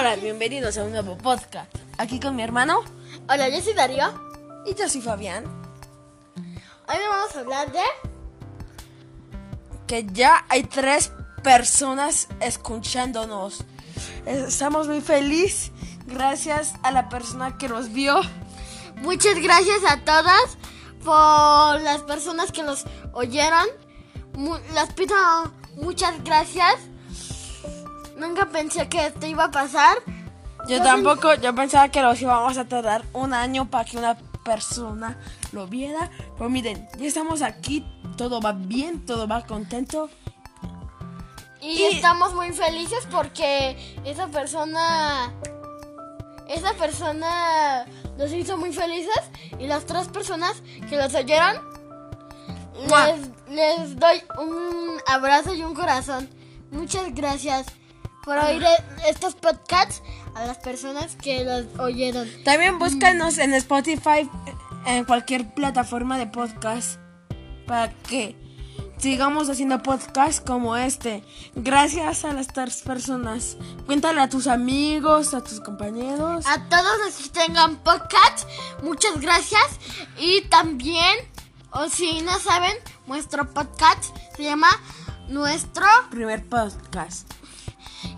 Hola, bienvenidos a un nuevo podcast. Aquí con mi hermano Hola, yo soy Darío. y yo soy Fabián. Hoy vamos a hablar de... Que ya hay tres personas escuchándonos. Estamos muy felices gracias a la persona que nos vio. Muchas gracias a todas por las personas que nos oyeron. Las pido muchas gracias. Nunca pensé que esto iba a pasar. Yo tampoco, yo pensaba que los íbamos a tardar un año para que una persona lo viera. Pero miren, ya estamos aquí, todo va bien, todo va contento. Y, Y- estamos muy felices porque esa persona... Esa persona nos hizo muy felices. Y las tres personas que los oyeron... Les, les doy un abrazo y un corazón. Muchas gracias por oír e- estos podcasts a las personas que los oyeron. También búscanos en Spotify, en cualquier plataforma de podcast, para que sigamos haciendo podcasts como este. Gracias a las tres personas. Cuéntale a tus amigos, a tus compañeros. A todos los que tengan podcast, muchas gracias. Y también, o si no saben, nuestro podcast se llama Nuestro. Primer podcast.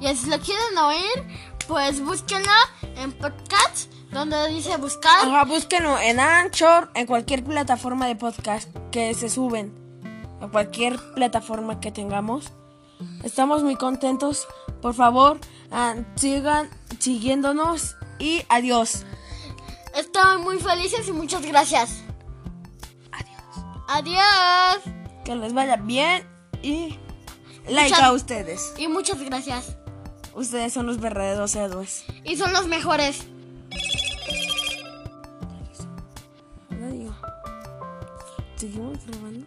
Y si lo quieren oír, pues búsquenlo en podcast, donde dice buscar. Ajá, búsquenlo en Anchor, en cualquier plataforma de podcast que se suben. A cualquier plataforma que tengamos. Estamos muy contentos. Por favor, ah, sigan siguiéndonos y adiós. Estoy muy felices y muchas gracias. Adiós. Adiós. Que les vaya bien y like Muchas- a ustedes. Y muchas gracias. Ustedes son los verdaderos héroes. Y son los mejores. Seguimos grabando.